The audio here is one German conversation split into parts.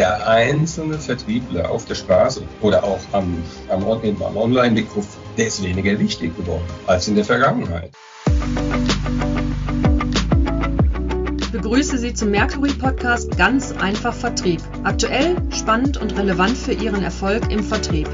der einzelne Vertriebler auf der Straße oder auch am, am, am Online-Mikrofon, der ist weniger wichtig geworden als in der Vergangenheit. Ich begrüße Sie zum Mercury Podcast Ganz einfach Vertrieb. Aktuell, spannend und relevant für Ihren Erfolg im Vertrieb.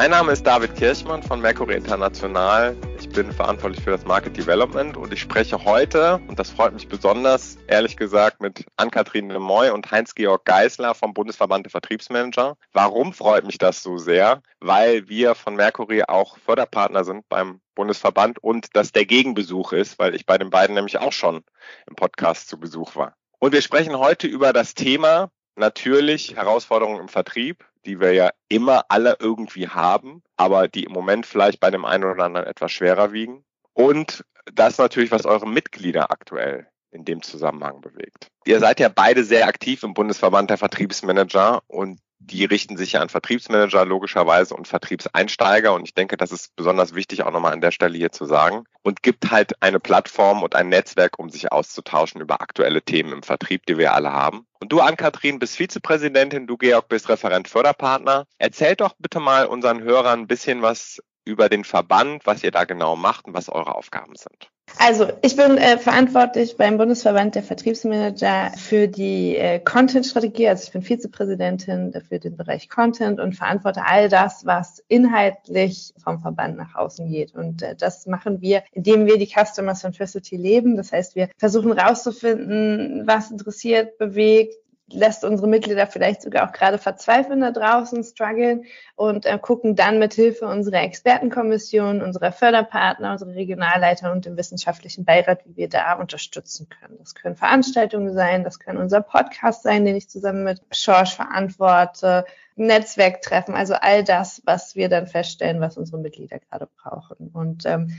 Mein Name ist David Kirchmann von Mercury International. Ich bin verantwortlich für das Market Development und ich spreche heute, und das freut mich besonders, ehrlich gesagt, mit Ann-Kathrin Lemoy und Heinz-Georg Geisler vom Bundesverband der Vertriebsmanager. Warum freut mich das so sehr? Weil wir von Mercury auch Förderpartner sind beim Bundesverband und das der Gegenbesuch ist, weil ich bei den beiden nämlich auch schon im Podcast zu Besuch war. Und wir sprechen heute über das Thema natürlich Herausforderungen im Vertrieb, die wir ja immer alle irgendwie haben, aber die im Moment vielleicht bei dem einen oder anderen etwas schwerer wiegen. Und das natürlich, was eure Mitglieder aktuell in dem Zusammenhang bewegt. Ihr seid ja beide sehr aktiv im Bundesverband der Vertriebsmanager und die richten sich ja an Vertriebsmanager logischerweise und Vertriebseinsteiger. Und ich denke, das ist besonders wichtig auch nochmal an der Stelle hier zu sagen. Und gibt halt eine Plattform und ein Netzwerk, um sich auszutauschen über aktuelle Themen im Vertrieb, die wir alle haben. Und du, Ann-Kathrin, bist Vizepräsidentin, du, Georg, bist Referent Förderpartner. Erzähl doch bitte mal unseren Hörern ein bisschen was über den Verband, was ihr da genau macht und was eure Aufgaben sind. Also, ich bin äh, verantwortlich beim Bundesverband der Vertriebsmanager für die äh, Content-Strategie. Also ich bin Vizepräsidentin für den Bereich Content und verantworte all das, was inhaltlich vom Verband nach außen geht. Und äh, das machen wir, indem wir die Customer Centricity leben. Das heißt, wir versuchen rauszufinden, was interessiert, bewegt, lässt unsere Mitglieder vielleicht sogar auch gerade verzweifeln da draußen, strugglen und äh, gucken dann mit Hilfe unserer Expertenkommission, unserer Förderpartner, unserer Regionalleiter und dem wissenschaftlichen Beirat, wie wir da unterstützen können. Das können Veranstaltungen sein, das können unser Podcast sein, den ich zusammen mit Schorsch verantworte, Netzwerktreffen, also all das, was wir dann feststellen, was unsere Mitglieder gerade brauchen. Und ähm,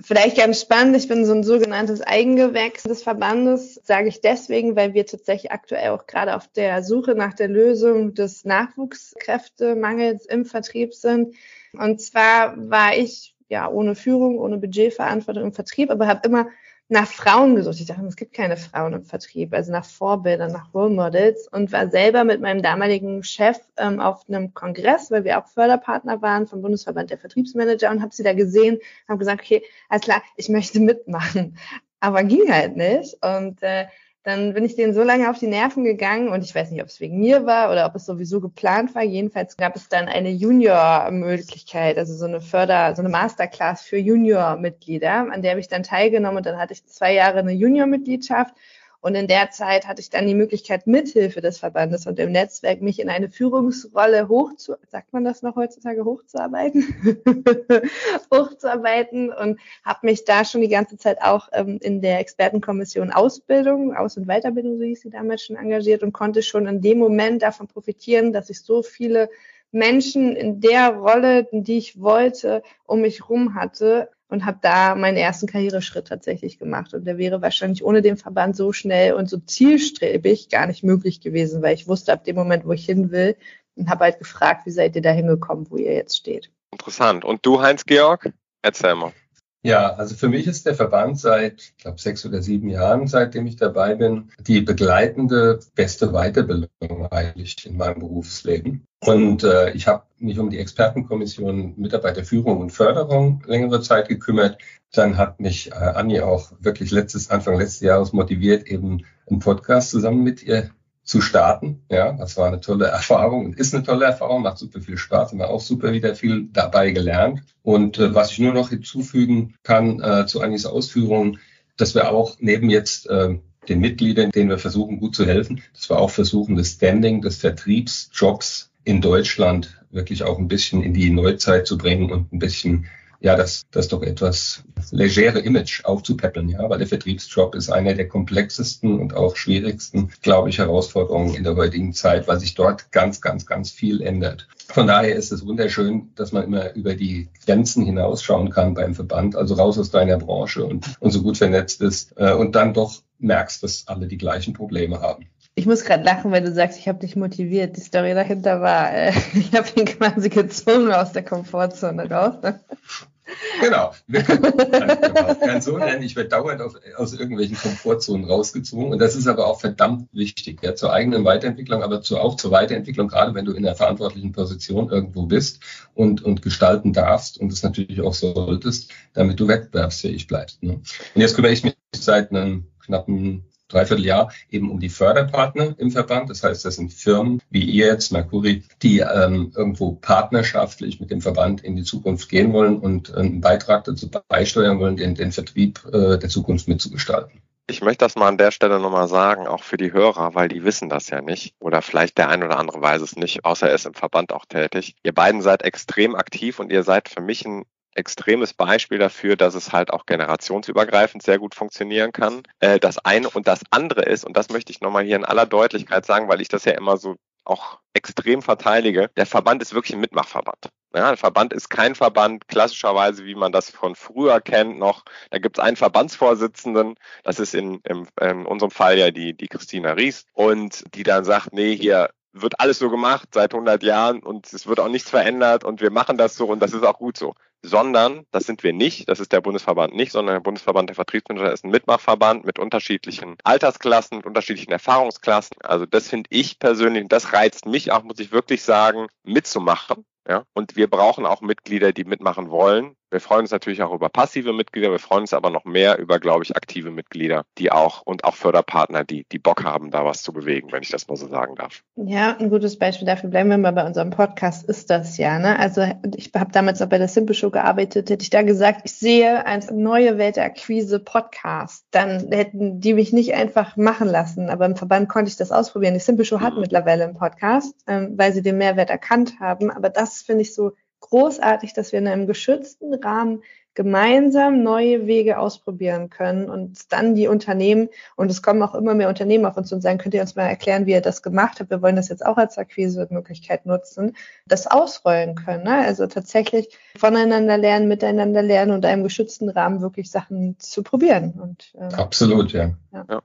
Vielleicht ganz spannend, ich bin so ein sogenanntes Eigengewächs des Verbandes, sage ich deswegen, weil wir tatsächlich aktuell auch gerade auf der Suche nach der Lösung des Nachwuchskräftemangels im Vertrieb sind. Und zwar war ich ja ohne Führung, ohne Budgetverantwortung im Vertrieb, aber habe immer nach Frauen gesucht. Ich dachte, es gibt keine Frauen im Vertrieb, also nach Vorbildern, nach Role Models und war selber mit meinem damaligen Chef ähm, auf einem Kongress, weil wir auch Förderpartner waren vom Bundesverband der Vertriebsmanager und habe sie da gesehen, habe gesagt, okay, alles klar, ich möchte mitmachen, aber ging halt nicht und äh, dann bin ich denen so lange auf die Nerven gegangen und ich weiß nicht, ob es wegen mir war oder ob es sowieso geplant war. Jedenfalls gab es dann eine Junior-Möglichkeit, also so eine Förder, so eine Masterclass für Junior-Mitglieder, an der habe ich dann teilgenommen und dann hatte ich zwei Jahre eine Junior-Mitgliedschaft und in der Zeit hatte ich dann die Möglichkeit, mithilfe des Verbandes und dem Netzwerk mich in eine Führungsrolle hochzu, sagt man das noch heutzutage, hochzuarbeiten, hochzuarbeiten und habe mich da schon die ganze Zeit auch ähm, in der Expertenkommission Ausbildung, Aus- und Weiterbildung, so hieß sie damals schon engagiert und konnte schon in dem Moment davon profitieren, dass ich so viele Menschen in der Rolle, die ich wollte, um mich rum hatte, und habe da meinen ersten Karriereschritt tatsächlich gemacht. Und der wäre wahrscheinlich ohne den Verband so schnell und so zielstrebig gar nicht möglich gewesen, weil ich wusste ab dem Moment, wo ich hin will und habe halt gefragt, wie seid ihr da hingekommen, wo ihr jetzt steht. Interessant. Und du, Heinz-Georg? Erzähl mal. Ja, also für mich ist der Verband seit, ich glaube, sechs oder sieben Jahren, seitdem ich dabei bin, die begleitende beste Weiterbildung eigentlich in meinem Berufsleben. Und äh, ich habe mich um die Expertenkommission Mitarbeiterführung und Förderung längere Zeit gekümmert. Dann hat mich äh, Anni auch wirklich letztes, Anfang letztes Jahres motiviert, eben einen Podcast zusammen mit ihr zu starten. Ja, das war eine tolle Erfahrung und ist eine tolle Erfahrung, macht super viel Spaß, haben wir auch super wieder viel dabei gelernt. Und äh, was ich nur noch hinzufügen kann äh, zu Anis Ausführungen, dass wir auch neben jetzt äh, den Mitgliedern, denen wir versuchen, gut zu helfen, dass wir auch versuchen, das Standing des Vertriebsjobs in Deutschland wirklich auch ein bisschen in die Neuzeit zu bringen und ein bisschen ja, das, das doch etwas legere Image aufzupäppeln, ja, weil der Vertriebsjob ist einer der komplexesten und auch schwierigsten, glaube ich, Herausforderungen in der heutigen Zeit, weil sich dort ganz, ganz, ganz viel ändert. Von daher ist es wunderschön, dass man immer über die Grenzen hinausschauen kann beim Verband, also raus aus deiner Branche und, und so gut vernetzt ist äh, und dann doch merkst, dass alle die gleichen Probleme haben. Ich muss gerade lachen, wenn du sagst, ich habe dich motiviert. Die Story dahinter war, äh, ich habe ihn quasi gezwungen aus der Komfortzone raus. Genau. Wir können kein so nennen. Ich werde dauernd auf, aus irgendwelchen Komfortzonen rausgezogen. Und das ist aber auch verdammt wichtig, ja, zur eigenen Weiterentwicklung, aber zu, auch zur Weiterentwicklung, gerade wenn du in der verantwortlichen Position irgendwo bist und, und gestalten darfst und es natürlich auch solltest, damit du wettbewerbsfähig bleibst. Ne? Und jetzt kümmere ich mich seit einem knappen Dreivierteljahr eben um die Förderpartner im Verband. Das heißt, das sind Firmen wie ihr jetzt, Mercury, die ähm, irgendwo partnerschaftlich mit dem Verband in die Zukunft gehen wollen und einen Beitrag dazu beisteuern wollen, den, den Vertrieb äh, der Zukunft mitzugestalten. Ich möchte das mal an der Stelle nochmal sagen, auch für die Hörer, weil die wissen das ja nicht. Oder vielleicht der ein oder andere weiß es nicht, außer er ist im Verband auch tätig. Ihr beiden seid extrem aktiv und ihr seid für mich ein extremes Beispiel dafür, dass es halt auch generationsübergreifend sehr gut funktionieren kann. Äh, das eine und das andere ist, und das möchte ich nochmal hier in aller Deutlichkeit sagen, weil ich das ja immer so auch extrem verteidige, der Verband ist wirklich ein Mitmachverband. Ja, der Verband ist kein Verband klassischerweise, wie man das von früher kennt, noch. Da gibt es einen Verbandsvorsitzenden, das ist in, in, in unserem Fall ja die, die Christina Ries, und die dann sagt, nee, hier wird alles so gemacht seit 100 Jahren und es wird auch nichts verändert und wir machen das so und das ist auch gut so sondern das sind wir nicht, das ist der Bundesverband nicht, sondern der Bundesverband der Vertriebsmanager ist ein Mitmachverband mit unterschiedlichen Altersklassen, mit unterschiedlichen Erfahrungsklassen. Also das finde ich persönlich, das reizt mich auch, muss ich wirklich sagen, mitzumachen. Ja, und wir brauchen auch Mitglieder, die mitmachen wollen. Wir freuen uns natürlich auch über passive Mitglieder, wir freuen uns aber noch mehr über, glaube ich, aktive Mitglieder, die auch und auch Förderpartner, die, die Bock haben, da was zu bewegen, wenn ich das mal so sagen darf. Ja, ein gutes Beispiel dafür, bleiben wir mal bei unserem Podcast, ist das ja. Ne? Also ich habe damals auch bei der Simple Show gearbeitet, hätte ich da gesagt, ich sehe als neue Welt der Akquise Podcast, dann hätten die mich nicht einfach machen lassen, aber im Verband konnte ich das ausprobieren. Die Simple Show hat mhm. mittlerweile einen Podcast, ähm, weil sie den Mehrwert erkannt haben, aber das finde ich so großartig, dass wir in einem geschützten Rahmen gemeinsam neue Wege ausprobieren können und dann die Unternehmen, und es kommen auch immer mehr Unternehmen auf uns zu und sagen, könnt ihr uns mal erklären, wie ihr das gemacht habt? Wir wollen das jetzt auch als Akquise-Möglichkeit nutzen, das ausrollen können. Ne? Also tatsächlich voneinander lernen, miteinander lernen und einem geschützten Rahmen wirklich Sachen zu probieren. Und, äh, Absolut, ja. ja.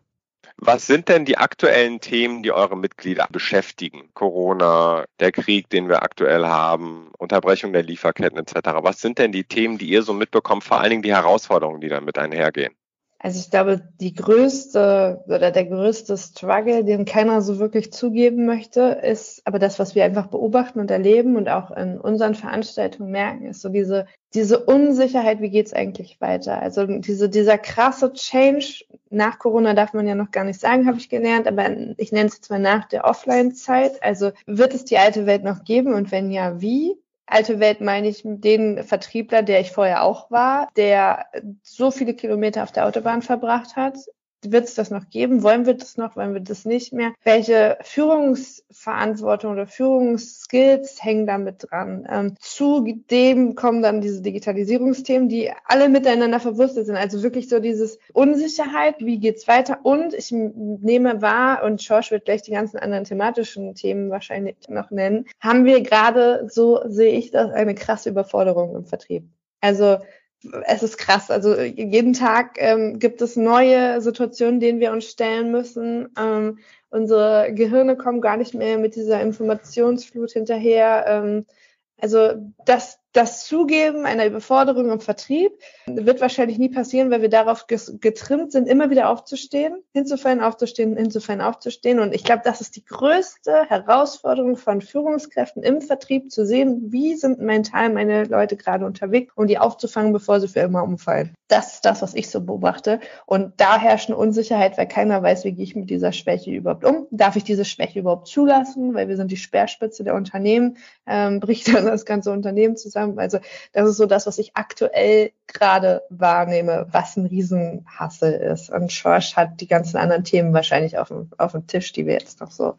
Was sind denn die aktuellen Themen, die eure Mitglieder beschäftigen? Corona, der Krieg, den wir aktuell haben, Unterbrechung der Lieferketten etc. Was sind denn die Themen, die ihr so mitbekommt, vor allen Dingen die Herausforderungen, die damit einhergehen? Also ich glaube, die größte oder der größte Struggle, den keiner so wirklich zugeben möchte, ist aber das, was wir einfach beobachten und erleben und auch in unseren Veranstaltungen merken, ist so diese, diese Unsicherheit, wie geht's eigentlich weiter? Also diese, dieser krasse Change nach Corona darf man ja noch gar nicht sagen, habe ich gelernt, aber ich nenne es jetzt mal nach der Offline-Zeit. Also wird es die alte Welt noch geben und wenn ja, wie? Alte Welt meine ich den Vertriebler, der ich vorher auch war, der so viele Kilometer auf der Autobahn verbracht hat, wird es das noch geben? Wollen wir das noch? Wollen wir das nicht mehr? Welche Führungsverantwortung oder Führungsskills hängen damit dran? Ähm, zu dem kommen dann diese Digitalisierungsthemen, die alle miteinander verwurstet sind. Also wirklich so dieses Unsicherheit, wie geht's weiter? Und ich nehme wahr, und Schorsch wird gleich die ganzen anderen thematischen Themen wahrscheinlich noch nennen, haben wir gerade, so sehe ich das, eine krasse Überforderung im Vertrieb. Also es ist krass. Also jeden Tag ähm, gibt es neue Situationen, denen wir uns stellen müssen. Ähm, unsere Gehirne kommen gar nicht mehr mit dieser Informationsflut hinterher. Ähm, also das das Zugeben einer Überforderung im Vertrieb wird wahrscheinlich nie passieren, weil wir darauf getrimmt sind, immer wieder aufzustehen, hinzufallen, aufzustehen, hinzufallen, aufzustehen. Und ich glaube, das ist die größte Herausforderung von Führungskräften im Vertrieb, zu sehen, wie sind mental meine Leute gerade unterwegs, um die aufzufangen, bevor sie für immer umfallen. Das ist das, was ich so beobachte. Und da herrscht eine Unsicherheit, weil keiner weiß, wie gehe ich mit dieser Schwäche überhaupt um. Darf ich diese Schwäche überhaupt zulassen? Weil wir sind die Speerspitze der Unternehmen, ähm, bricht dann das ganze Unternehmen zusammen haben. Also das ist so das, was ich aktuell gerade wahrnehme, was ein Riesenhassel ist. Und Schorsch hat die ganzen anderen Themen wahrscheinlich auf dem, auf dem Tisch, die wir jetzt noch so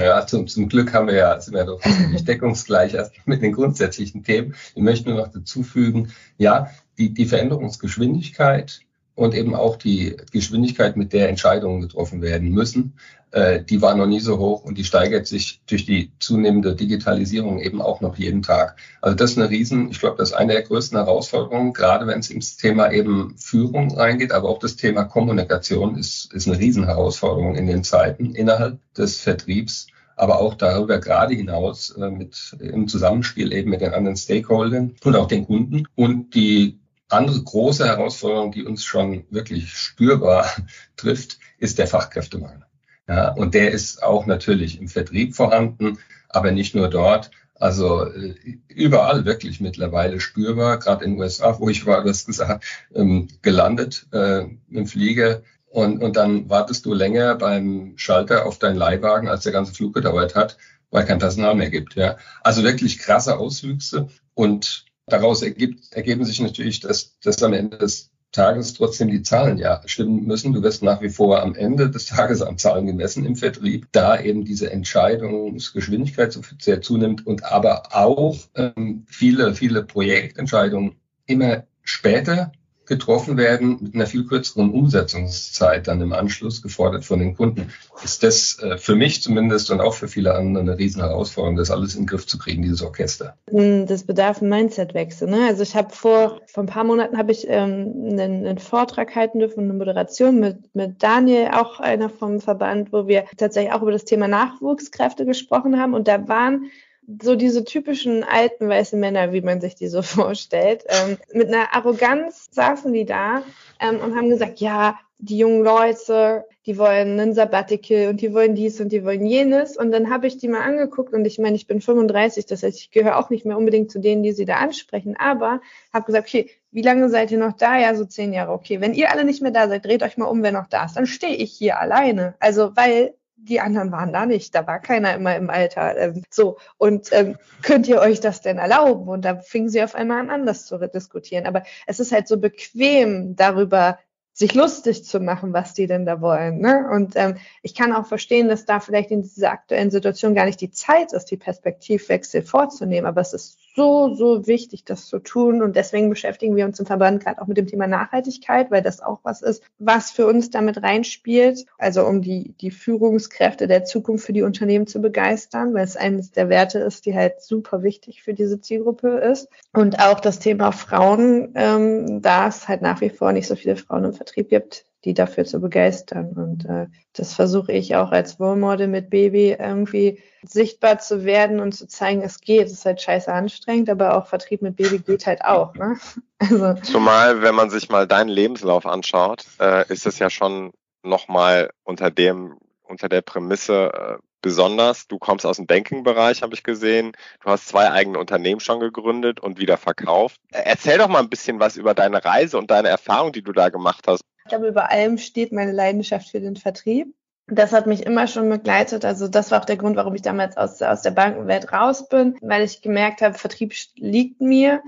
ja, zum, zum Glück haben wir ja, sind wir doch ziemlich deckungsgleich mit den grundsätzlichen Themen. Ich möchte nur noch dazu fügen, ja, die, die Veränderungsgeschwindigkeit und eben auch die Geschwindigkeit, mit der Entscheidungen getroffen werden müssen, äh, die war noch nie so hoch und die steigert sich durch die zunehmende Digitalisierung eben auch noch jeden Tag. Also das ist eine Riesen, ich glaube, das ist eine der größten Herausforderungen, gerade wenn es ins Thema eben Führung reingeht, aber auch das Thema Kommunikation ist, ist eine Riesenherausforderung in den Zeiten innerhalb des Vertriebs. aber auch darüber gerade hinaus äh, mit im Zusammenspiel eben mit den anderen Stakeholdern und auch den Kunden. Und die andere große Herausforderung, die uns schon wirklich spürbar trifft, ist der Fachkräftemangel. Ja, und der ist auch natürlich im Vertrieb vorhanden, aber nicht nur dort. Also äh, überall wirklich mittlerweile spürbar, gerade in den USA, wo ich war, das gesagt, ähm, gelandet äh, im Flieger. Und, und dann wartest du länger beim Schalter auf deinen Leihwagen, als der ganze Flug gedauert hat, weil kein Personal mehr gibt. Ja. Also wirklich krasse Auswüchse. Und daraus ergibt, ergeben sich natürlich, dass, dass am Ende des Tages trotzdem die Zahlen ja stimmen müssen. Du wirst nach wie vor am Ende des Tages an Zahlen gemessen im Vertrieb, da eben diese Entscheidungsgeschwindigkeit sehr zunimmt und aber auch ähm, viele, viele Projektentscheidungen immer später getroffen werden mit einer viel kürzeren Umsetzungszeit dann im Anschluss gefordert von den Kunden, ist das äh, für mich zumindest und auch für viele andere eine riesen Herausforderung, das alles in den Griff zu kriegen, dieses Orchester. Hm, das bedarf ein Mindsetwechsel. Ne? Also ich habe vor, vor ein paar Monaten habe ich ähm, einen, einen Vortrag halten dürfen, eine Moderation mit, mit Daniel, auch einer vom Verband, wo wir tatsächlich auch über das Thema Nachwuchskräfte gesprochen haben und da waren so diese typischen alten weißen Männer, wie man sich die so vorstellt. Ähm, mit einer Arroganz saßen die da ähm, und haben gesagt, ja, die jungen Leute, die wollen einen Sabbatical und die wollen dies und die wollen jenes. Und dann habe ich die mal angeguckt und ich meine, ich bin 35, das heißt, ich gehöre auch nicht mehr unbedingt zu denen, die sie da ansprechen, aber habe gesagt, okay, wie lange seid ihr noch da? Ja, so zehn Jahre. Okay, wenn ihr alle nicht mehr da seid, dreht euch mal um, wer noch da ist. Dann stehe ich hier alleine. Also, weil die anderen waren da nicht, da war keiner immer im Alter. Ähm, so, und ähm, könnt ihr euch das denn erlauben? Und da fingen sie auf einmal an, anders zu diskutieren. Aber es ist halt so bequem, darüber sich lustig zu machen, was die denn da wollen. Ne? Und ähm, ich kann auch verstehen, dass da vielleicht in dieser aktuellen Situation gar nicht die Zeit ist, die Perspektivwechsel vorzunehmen. Aber es ist so, so wichtig, das zu tun. Und deswegen beschäftigen wir uns im Verband gerade auch mit dem Thema Nachhaltigkeit, weil das auch was ist, was für uns damit reinspielt. Also um die, die Führungskräfte der Zukunft für die Unternehmen zu begeistern, weil es eines der Werte ist, die halt super wichtig für diese Zielgruppe ist. Und auch das Thema Frauen, ähm, da es halt nach wie vor nicht so viele Frauen im Vertrieb gibt, die dafür zu begeistern. Und äh, das versuche ich auch als Role mit Baby irgendwie sichtbar zu werden und zu zeigen, es geht. Es ist halt scheiße anstrengend, aber auch Vertrieb mit Baby geht halt auch. Ne? Also. Zumal, wenn man sich mal deinen Lebenslauf anschaut, äh, ist es ja schon nochmal unter dem, unter der Prämisse äh, besonders. Du kommst aus dem Banking-Bereich, habe ich gesehen. Du hast zwei eigene Unternehmen schon gegründet und wieder verkauft. Erzähl doch mal ein bisschen was über deine Reise und deine Erfahrung, die du da gemacht hast. Ich glaube, über allem steht meine Leidenschaft für den Vertrieb. Das hat mich immer schon begleitet. Also das war auch der Grund, warum ich damals aus, aus der Bankenwelt raus bin, weil ich gemerkt habe, Vertrieb liegt mir.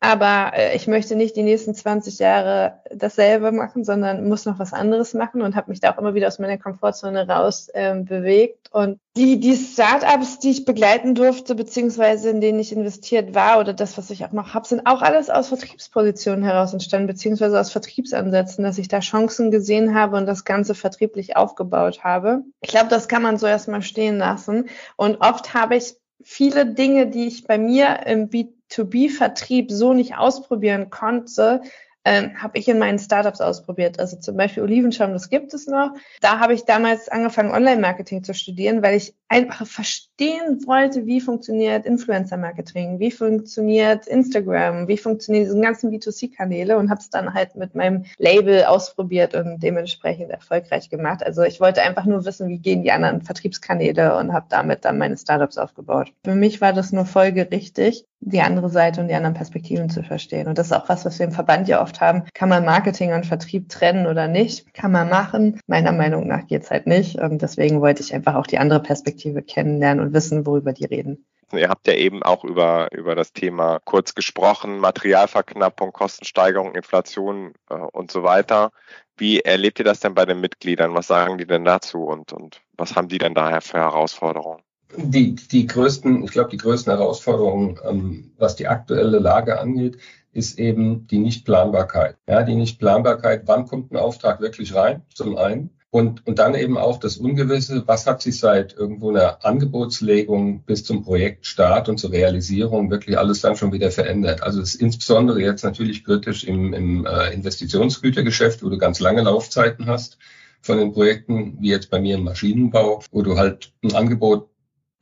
Aber äh, ich möchte nicht die nächsten 20 Jahre dasselbe machen, sondern muss noch was anderes machen und habe mich da auch immer wieder aus meiner Komfortzone raus ähm, bewegt. Und die, die Startups, die ich begleiten durfte, beziehungsweise in denen ich investiert war oder das, was ich auch noch habe, sind auch alles aus Vertriebspositionen heraus entstanden, beziehungsweise aus Vertriebsansätzen, dass ich da Chancen gesehen habe und das Ganze vertrieblich aufgebaut habe. Ich glaube, das kann man so erstmal stehen lassen. Und oft habe ich viele Dinge, die ich bei mir im B2B-Vertrieb so nicht ausprobieren konnte, ähm, habe ich in meinen Startups ausprobiert. Also zum Beispiel Olivenschaum, das gibt es noch. Da habe ich damals angefangen, Online-Marketing zu studieren, weil ich einfach verstehen wollte, wie funktioniert Influencer-Marketing, wie funktioniert Instagram, wie funktionieren diese ganzen B2C-Kanäle und habe es dann halt mit meinem Label ausprobiert und dementsprechend erfolgreich gemacht. Also ich wollte einfach nur wissen, wie gehen die anderen Vertriebskanäle und habe damit dann meine Startups aufgebaut. Für mich war das nur folgerichtig, die andere Seite und die anderen Perspektiven zu verstehen. Und das ist auch was, was wir im Verband ja oft haben. Kann man Marketing und Vertrieb trennen oder nicht? Kann man machen. Meiner Meinung nach geht's halt nicht. Und deswegen wollte ich einfach auch die andere Perspektive kennenlernen und wissen, worüber die reden. Ihr habt ja eben auch über, über das Thema kurz gesprochen, Materialverknappung, Kostensteigerung, Inflation äh, und so weiter. Wie erlebt ihr das denn bei den Mitgliedern? Was sagen die denn dazu und, und was haben die denn daher für Herausforderungen? Die, die größten, ich glaube, die größten Herausforderungen, ähm, was die aktuelle Lage angeht, ist eben die Nichtplanbarkeit. Ja, die Nichtplanbarkeit, wann kommt ein Auftrag wirklich rein, zum einen. Und, und dann eben auch das Ungewisse, was hat sich seit irgendwo einer Angebotslegung bis zum Projektstart und zur Realisierung wirklich alles dann schon wieder verändert. Also es ist insbesondere jetzt natürlich kritisch im, im äh, Investitionsgütergeschäft, wo du ganz lange Laufzeiten hast von den Projekten, wie jetzt bei mir im Maschinenbau, wo du halt ein Angebot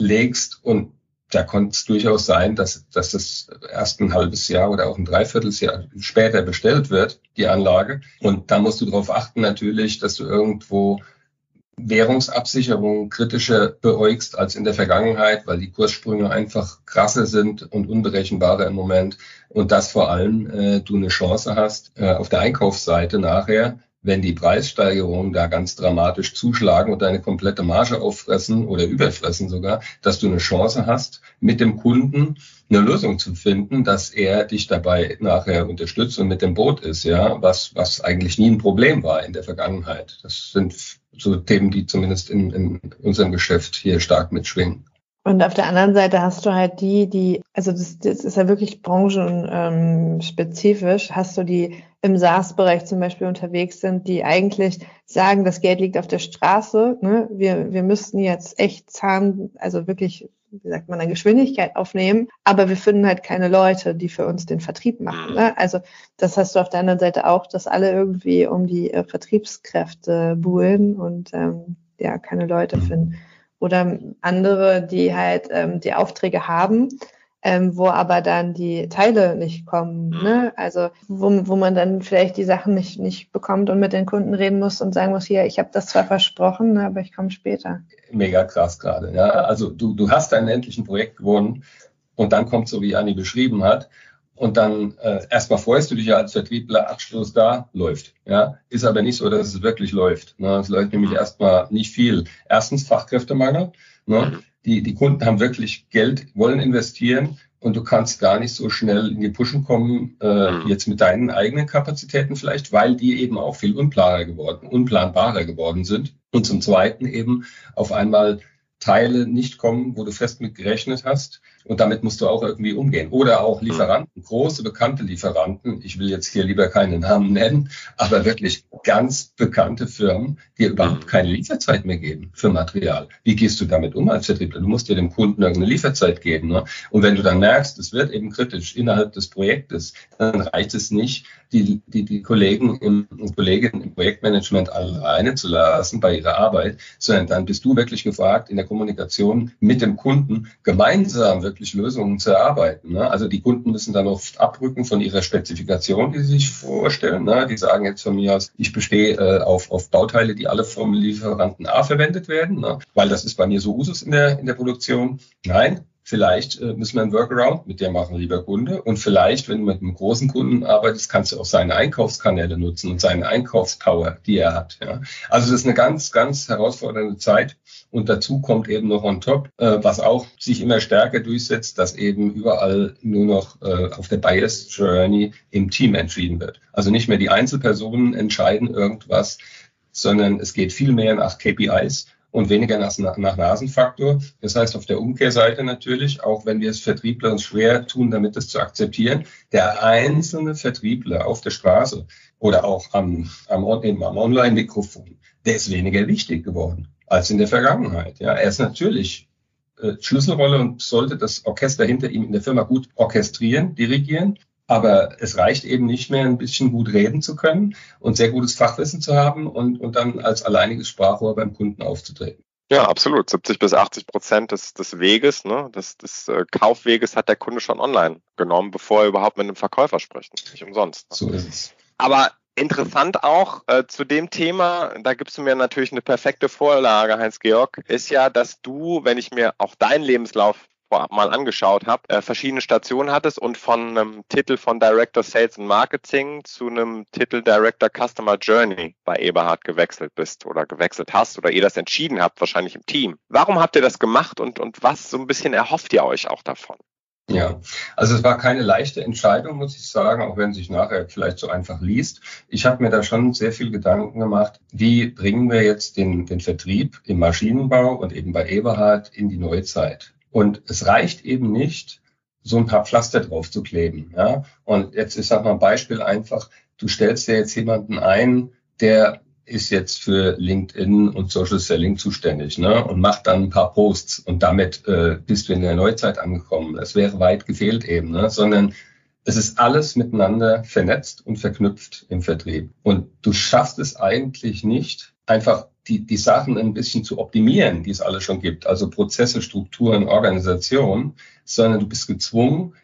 legst und da konnte es durchaus sein, dass, dass das erst ein halbes Jahr oder auch ein Dreivierteljahr später bestellt wird, die Anlage. Und da musst du darauf achten natürlich, dass du irgendwo Währungsabsicherung kritischer beäugst als in der Vergangenheit, weil die Kurssprünge einfach krasser sind und unberechenbarer im Moment. Und dass vor allem äh, du eine Chance hast, äh, auf der Einkaufsseite nachher wenn die Preissteigerungen da ganz dramatisch zuschlagen und deine komplette Marge auffressen oder überfressen sogar, dass du eine Chance hast, mit dem Kunden eine Lösung zu finden, dass er dich dabei nachher unterstützt und mit dem Boot ist, ja, was, was eigentlich nie ein Problem war in der Vergangenheit. Das sind so Themen, die zumindest in, in unserem Geschäft hier stark mitschwingen. Und auf der anderen Seite hast du halt die, die, also das, das ist ja wirklich branchenspezifisch, hast du die im SaaS-Bereich zum Beispiel unterwegs sind, die eigentlich sagen, das Geld liegt auf der Straße, ne? wir, wir müssten jetzt echt Zahn, also wirklich, wie sagt man, eine Geschwindigkeit aufnehmen, aber wir finden halt keine Leute, die für uns den Vertrieb machen. Ne? Also das hast du auf der anderen Seite auch, dass alle irgendwie um die äh, Vertriebskräfte buhlen und ähm, ja, keine Leute finden oder andere, die halt ähm, die Aufträge haben, ähm, wo aber dann die Teile nicht kommen. Mhm. Ne? Also wo, wo man dann vielleicht die Sachen nicht, nicht bekommt und mit den Kunden reden muss und sagen muss, hier, ich habe das zwar versprochen, ne, aber ich komme später. Mega krass gerade. Ja? Also du, du hast dein endlichen Projekt gewonnen und dann kommt so, wie Anni beschrieben hat, und dann äh, erstmal freust du dich ja als Vertriebler, Abschluss da, läuft. Ja, ist aber nicht so, dass es wirklich läuft. Ne? Es läuft nämlich erstmal nicht viel. Erstens Fachkräftemangel. Ne? Die, die Kunden haben wirklich Geld, wollen investieren und du kannst gar nicht so schnell in die Pushen kommen, äh, mhm. jetzt mit deinen eigenen Kapazitäten vielleicht, weil die eben auch viel unklarer geworden, unplanbarer geworden sind. Und zum Zweiten eben auf einmal Teile nicht kommen, wo du fest mit gerechnet hast. Und damit musst du auch irgendwie umgehen. Oder auch Lieferanten, große bekannte Lieferanten. Ich will jetzt hier lieber keine Namen nennen, aber wirklich ganz bekannte Firmen, die überhaupt keine Lieferzeit mehr geben für Material. Wie gehst du damit um als Vertriebler? Du musst dir dem Kunden irgendeine Lieferzeit geben. Ne? Und wenn du dann merkst, es wird eben kritisch innerhalb des Projektes, dann reicht es nicht, die, die, die Kollegen im, und Kolleginnen im Projektmanagement alleine zu lassen bei ihrer Arbeit, sondern dann bist du wirklich gefragt, in der Kommunikation mit dem Kunden gemeinsam wirklich Lösungen zu erarbeiten. Ne? Also die Kunden müssen dann oft abrücken von ihrer Spezifikation, die sie sich vorstellen. Ne? Die sagen jetzt von mir aus, ich bestehe äh, auf, auf Bauteile, die alle vom Lieferanten A verwendet werden, ne? weil das ist bei mir so Usus in der, in der Produktion. Nein, Vielleicht äh, müssen wir einen Workaround mit dir machen, lieber Kunde. Und vielleicht, wenn du mit einem großen Kunden arbeitest, kannst du auch seine Einkaufskanäle nutzen und seine Einkaufspower, die er hat. Ja. Also das ist eine ganz, ganz herausfordernde Zeit. Und dazu kommt eben noch on top, äh, was auch sich immer stärker durchsetzt, dass eben überall nur noch äh, auf der Bias Journey im Team entschieden wird. Also nicht mehr die Einzelpersonen entscheiden irgendwas, sondern es geht viel mehr nach KPIs und weniger nach, nach Nasenfaktor. Das heißt auf der Umkehrseite natürlich, auch wenn wir es Vertriebler uns schwer tun, damit das zu akzeptieren, der einzelne Vertriebler auf der Straße oder auch am, am, am Online-Mikrofon, der ist weniger wichtig geworden als in der Vergangenheit. Ja, er ist natürlich äh, Schlüsselrolle und sollte das Orchester hinter ihm in der Firma gut orchestrieren, dirigieren. Aber es reicht eben nicht mehr, ein bisschen gut reden zu können und sehr gutes Fachwissen zu haben und, und dann als alleiniges Sprachrohr beim Kunden aufzutreten. Ja, absolut. 70 bis 80 Prozent des, des Weges, ne, des, des äh, Kaufweges hat der Kunde schon online genommen, bevor er überhaupt mit einem Verkäufer spricht. Nicht umsonst. Ne? So ist es. Aber interessant auch äh, zu dem Thema, da gibst du mir natürlich eine perfekte Vorlage, Heinz-Georg, ist ja, dass du, wenn ich mir auch deinen Lebenslauf vorab mal angeschaut habe, äh, verschiedene Stationen hattest und von einem Titel von Director Sales and Marketing zu einem Titel Director Customer Journey bei Eberhard gewechselt bist oder gewechselt hast oder ihr das entschieden habt, wahrscheinlich im Team. Warum habt ihr das gemacht und, und was so ein bisschen erhofft ihr euch auch davon? Ja, also es war keine leichte Entscheidung, muss ich sagen, auch wenn sich nachher vielleicht so einfach liest. Ich habe mir da schon sehr viel Gedanken gemacht, wie bringen wir jetzt den, den Vertrieb im Maschinenbau und eben bei Eberhard in die Neuzeit. Und es reicht eben nicht, so ein paar Pflaster drauf zu kleben. Ja? Und jetzt ist sag mal ein Beispiel einfach, du stellst dir jetzt jemanden ein, der ist jetzt für LinkedIn und Social Selling zuständig ne? und macht dann ein paar Posts und damit äh, bist du in der Neuzeit angekommen. Das wäre weit gefehlt eben, ne? sondern es ist alles miteinander vernetzt und verknüpft im Vertrieb. Und du schaffst es eigentlich nicht, einfach die, die Sachen ein bisschen zu optimieren, die es alle schon gibt, also Prozesse, Strukturen, Organisation, sondern du bist gezwungen,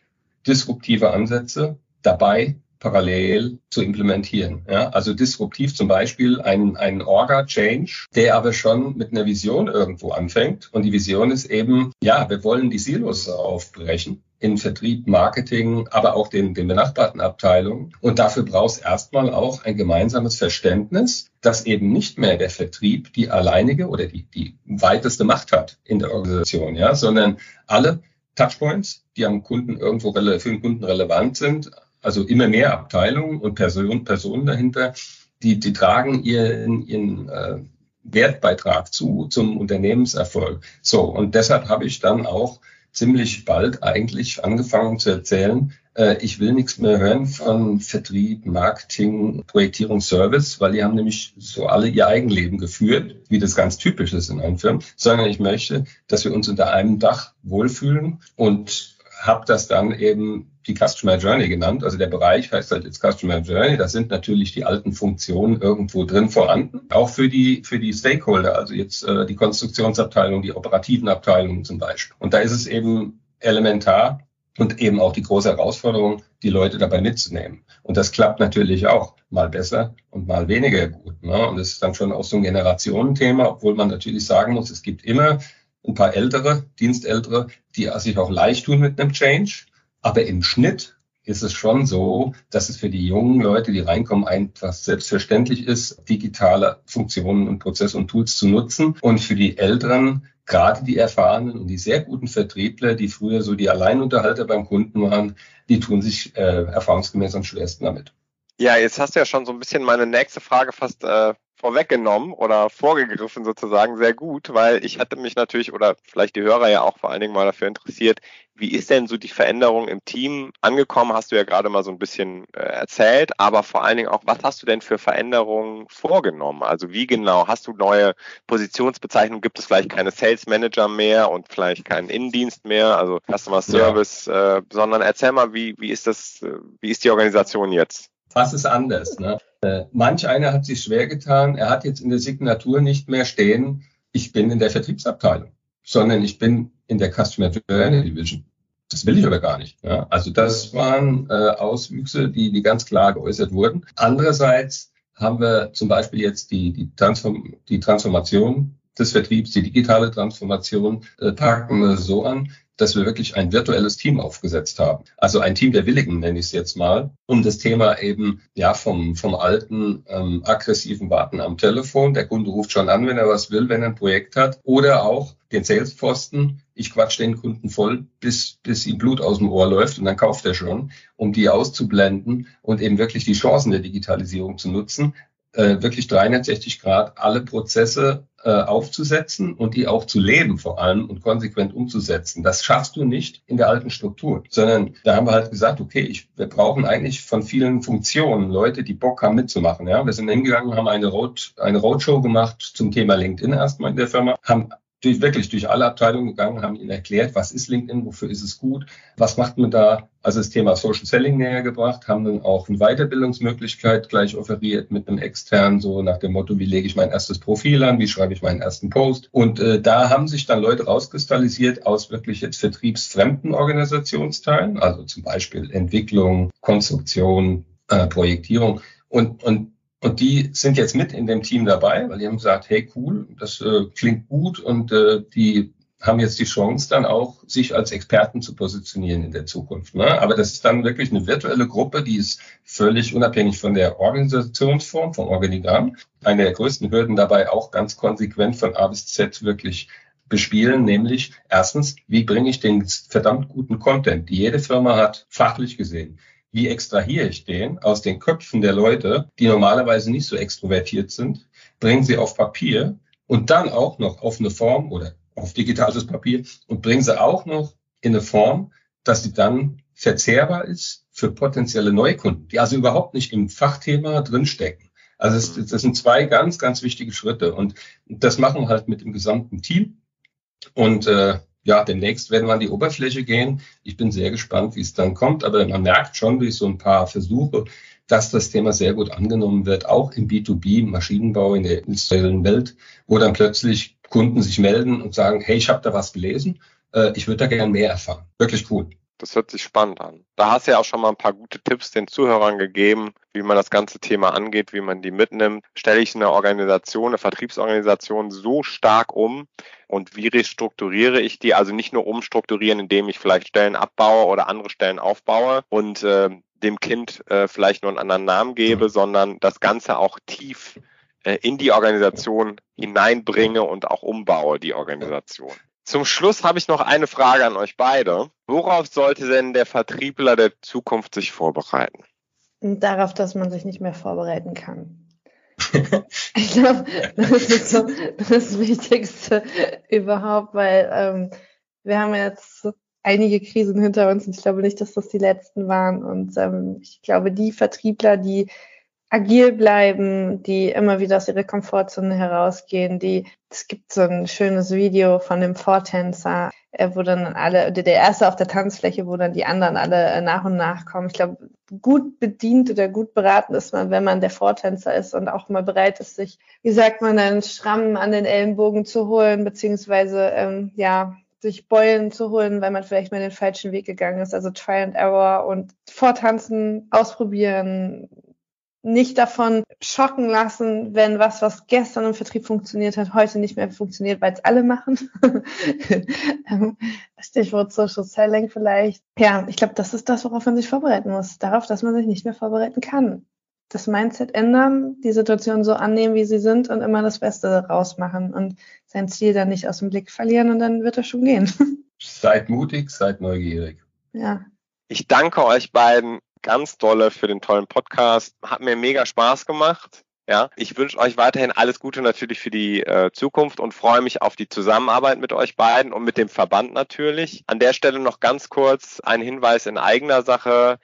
disruptive Ansätze dabei parallel zu implementieren. Ja, also disruptiv zum Beispiel ein, ein Orga-Change, der aber schon mit einer Vision irgendwo anfängt. Und die Vision ist eben, ja, wir wollen die Silos aufbrechen in Vertrieb, Marketing, aber auch den, den benachbarten Abteilungen. Und dafür braucht es erstmal auch ein gemeinsames Verständnis, dass eben nicht mehr der Vertrieb die alleinige oder die, die weiteste Macht hat in der Organisation, ja, sondern alle Touchpoints, die am Kunden irgendwo für den Kunden relevant sind, also immer mehr Abteilungen und Person, Personen dahinter, die, die tragen ihren, ihren äh, Wertbeitrag zu zum Unternehmenserfolg. So, und deshalb habe ich dann auch ziemlich bald eigentlich angefangen zu erzählen, äh, ich will nichts mehr hören von Vertrieb, Marketing, Projektierung, Service, weil die haben nämlich so alle ihr Eigenleben geführt, wie das ganz typisch ist in einem Firmen, sondern ich möchte, dass wir uns unter einem Dach wohlfühlen und habe das dann eben die Customer Journey genannt. Also der Bereich heißt halt jetzt Customer Journey. Da sind natürlich die alten Funktionen irgendwo drin vorhanden. Auch für die, für die Stakeholder, also jetzt äh, die Konstruktionsabteilung, die operativen Abteilungen zum Beispiel. Und da ist es eben elementar und eben auch die große Herausforderung, die Leute dabei mitzunehmen. Und das klappt natürlich auch mal besser und mal weniger gut. Ne? Und das ist dann schon auch so ein Generationenthema, obwohl man natürlich sagen muss, es gibt immer ein paar ältere, Dienstältere, die sich auch leicht tun mit einem Change. Aber im Schnitt ist es schon so, dass es für die jungen Leute, die reinkommen, einfach selbstverständlich ist, digitale Funktionen und Prozesse und Tools zu nutzen. Und für die Älteren, gerade die erfahrenen und die sehr guten Vertriebler, die früher so die Alleinunterhalter beim Kunden waren, die tun sich äh, erfahrungsgemäß am schwersten damit. Ja, jetzt hast du ja schon so ein bisschen meine nächste Frage fast äh, vorweggenommen oder vorgegriffen sozusagen sehr gut, weil ich hatte mich natürlich oder vielleicht die Hörer ja auch vor allen Dingen mal dafür interessiert, wie ist denn so die Veränderung im Team angekommen? Hast du ja gerade mal so ein bisschen äh, erzählt, aber vor allen Dingen auch, was hast du denn für Veränderungen vorgenommen? Also wie genau hast du neue Positionsbezeichnungen? Gibt es vielleicht keine Sales Manager mehr und vielleicht keinen Innendienst mehr, also Customer Service, ja. äh, sondern erzähl mal, wie, wie ist das, äh, wie ist die Organisation jetzt? Was ist anders? Ne? Äh, manch einer hat sich schwer getan. Er hat jetzt in der Signatur nicht mehr stehen, ich bin in der Vertriebsabteilung, sondern ich bin in der Customer Journey Division. Das will ich aber gar nicht. Ja? Also das waren äh, Auswüchse, die, die ganz klar geäußert wurden. Andererseits haben wir zum Beispiel jetzt die, die, Transform die Transformation des Vertriebs, die digitale Transformation, äh, packen wir so an, dass wir wirklich ein virtuelles Team aufgesetzt haben. Also ein Team der Willigen nenne ich es jetzt mal, um das Thema eben ja vom, vom alten ähm, aggressiven Warten am Telefon, der Kunde ruft schon an, wenn er was will, wenn er ein Projekt hat, oder auch den Salesposten, ich quatsch den Kunden voll, bis, bis ihm Blut aus dem Ohr läuft und dann kauft er schon, um die auszublenden und eben wirklich die Chancen der Digitalisierung zu nutzen, äh, wirklich 360 Grad alle Prozesse äh, aufzusetzen und die auch zu leben vor allem und konsequent umzusetzen. Das schaffst du nicht in der alten Struktur, sondern da haben wir halt gesagt, okay, ich, wir brauchen eigentlich von vielen Funktionen Leute, die Bock haben mitzumachen. Ja, wir sind hingegangen, haben eine Road, eine Roadshow gemacht zum Thema LinkedIn erstmal in der Firma, haben durch, wirklich durch alle Abteilungen gegangen, haben ihnen erklärt, was ist LinkedIn, wofür ist es gut, was macht man da, also das Thema Social Selling näher gebracht, haben dann auch eine Weiterbildungsmöglichkeit gleich offeriert mit einem externen, so nach dem Motto, wie lege ich mein erstes Profil an, wie schreibe ich meinen ersten Post. Und äh, da haben sich dann Leute rauskristallisiert aus wirklich jetzt vertriebsfremden Organisationsteilen, also zum Beispiel Entwicklung, Konstruktion, äh, Projektierung. Und, und und die sind jetzt mit in dem Team dabei, weil die haben gesagt, hey cool, das äh, klingt gut und äh, die haben jetzt die Chance dann auch, sich als Experten zu positionieren in der Zukunft. Ne? Aber das ist dann wirklich eine virtuelle Gruppe, die ist völlig unabhängig von der Organisationsform, vom Organigramm. Eine der größten Hürden dabei auch ganz konsequent von A bis Z wirklich bespielen, nämlich erstens, wie bringe ich den verdammt guten Content, die jede Firma hat, fachlich gesehen, wie extrahiere ich den aus den Köpfen der Leute, die normalerweise nicht so extrovertiert sind, bringen sie auf Papier und dann auch noch auf eine Form oder auf digitales Papier und bringen sie auch noch in eine Form, dass sie dann verzehrbar ist für potenzielle Neukunden, die also überhaupt nicht im Fachthema drinstecken. Also es, das sind zwei ganz, ganz wichtige Schritte und das machen wir halt mit dem gesamten Team. Und äh, ja, demnächst werden wir an die Oberfläche gehen. Ich bin sehr gespannt, wie es dann kommt, aber man merkt schon durch so ein paar Versuche, dass das Thema sehr gut angenommen wird, auch im B2B Maschinenbau in der industriellen Welt, wo dann plötzlich Kunden sich melden und sagen, hey, ich habe da was gelesen, äh, ich würde da gerne mehr erfahren. Wirklich cool. Das hört sich spannend an. Da hast du ja auch schon mal ein paar gute Tipps den Zuhörern gegeben, wie man das ganze Thema angeht, wie man die mitnimmt. Stelle ich eine Organisation, eine Vertriebsorganisation so stark um und wie restrukturiere ich die? Also nicht nur umstrukturieren, indem ich vielleicht Stellen abbaue oder andere Stellen aufbaue und äh, dem Kind äh, vielleicht nur einen anderen Namen gebe, sondern das Ganze auch tief äh, in die Organisation hineinbringe und auch umbaue, die Organisation. Zum Schluss habe ich noch eine Frage an euch beide. Worauf sollte denn der Vertriebler der Zukunft sich vorbereiten? Darauf, dass man sich nicht mehr vorbereiten kann. ich glaube, das ist so das Wichtigste überhaupt, weil ähm, wir haben jetzt einige Krisen hinter uns und ich glaube nicht, dass das die letzten waren. Und ähm, ich glaube, die Vertriebler, die agil bleiben, die immer wieder aus ihrer Komfortzone herausgehen, die, es gibt so ein schönes Video von dem Vortänzer, äh, wo dann alle, der erste auf der Tanzfläche, wo dann die anderen alle äh, nach und nach kommen. Ich glaube, gut bedient oder gut beraten ist man, wenn man der Vortänzer ist und auch mal bereit ist, sich, wie sagt man, einen Schramm an den Ellenbogen zu holen, beziehungsweise, ähm, ja, sich Beulen zu holen, weil man vielleicht mal den falschen Weg gegangen ist. Also Try and Error und vortanzen, ausprobieren, nicht davon schocken lassen, wenn was, was gestern im Vertrieb funktioniert hat, heute nicht mehr funktioniert, weil es alle machen. Stichwort Social Selling vielleicht. Ja, ich glaube, das ist das, worauf man sich vorbereiten muss. Darauf, dass man sich nicht mehr vorbereiten kann. Das Mindset ändern, die Situation so annehmen, wie sie sind und immer das Beste rausmachen und sein Ziel dann nicht aus dem Blick verlieren und dann wird er schon gehen. Seid mutig, seid neugierig. Ja. Ich danke euch beiden ganz dolle für den tollen Podcast. Hat mir mega Spaß gemacht. Ja, ich wünsche euch weiterhin alles Gute natürlich für die äh, Zukunft und freue mich auf die Zusammenarbeit mit euch beiden und mit dem Verband natürlich. An der Stelle noch ganz kurz ein Hinweis in eigener Sache.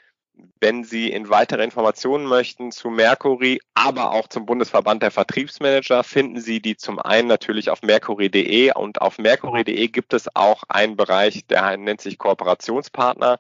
Wenn Sie in weitere Informationen möchten zu Mercury, aber auch zum Bundesverband der Vertriebsmanager, finden Sie die zum einen natürlich auf mercury.de und auf mercury.de gibt es auch einen Bereich, der nennt sich Kooperationspartner.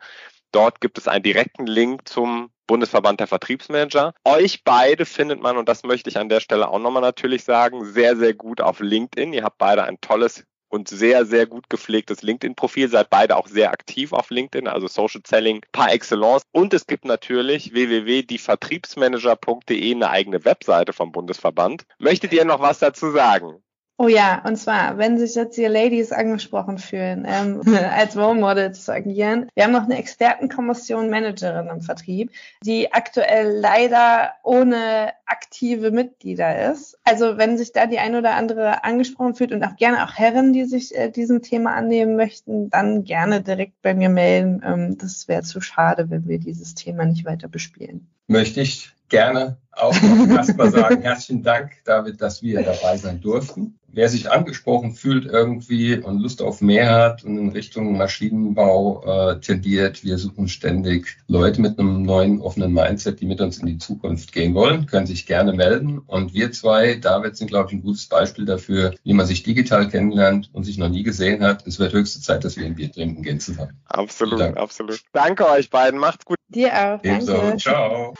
Dort gibt es einen direkten Link zum Bundesverband der Vertriebsmanager. Euch beide findet man, und das möchte ich an der Stelle auch nochmal natürlich sagen, sehr, sehr gut auf LinkedIn. Ihr habt beide ein tolles und sehr, sehr gut gepflegtes LinkedIn-Profil. Seid beide auch sehr aktiv auf LinkedIn, also Social Selling par excellence. Und es gibt natürlich www.dievertriebsmanager.de eine eigene Webseite vom Bundesverband. Möchtet ihr noch was dazu sagen? Oh ja, und zwar, wenn sich jetzt hier Ladies angesprochen fühlen, ähm, als Role Models zu agieren. Wir haben noch eine Expertenkommission Managerin im Vertrieb, die aktuell leider ohne aktive Mitglieder ist. Also wenn sich da die ein oder andere angesprochen fühlt und auch gerne auch Herren, die sich äh, diesem Thema annehmen möchten, dann gerne direkt bei mir melden. Ähm, das wäre zu schade, wenn wir dieses Thema nicht weiter bespielen. Möchte ich gerne auch noch erstmal sagen, herzlichen Dank, David, dass wir dabei sein durften wer sich angesprochen fühlt irgendwie und Lust auf mehr hat und in Richtung Maschinenbau äh, tendiert, wir suchen ständig Leute mit einem neuen offenen Mindset, die mit uns in die Zukunft gehen wollen, können sich gerne melden. Und wir zwei, David, sind, glaube ich, ein gutes Beispiel dafür, wie man sich digital kennenlernt und sich noch nie gesehen hat. Es wird höchste Zeit, dass wir ein Bier trinken gehen zusammen. Absolut, absolut. Danke euch beiden. Macht's gut. Dir auch. Ebenso. Danke. Ciao.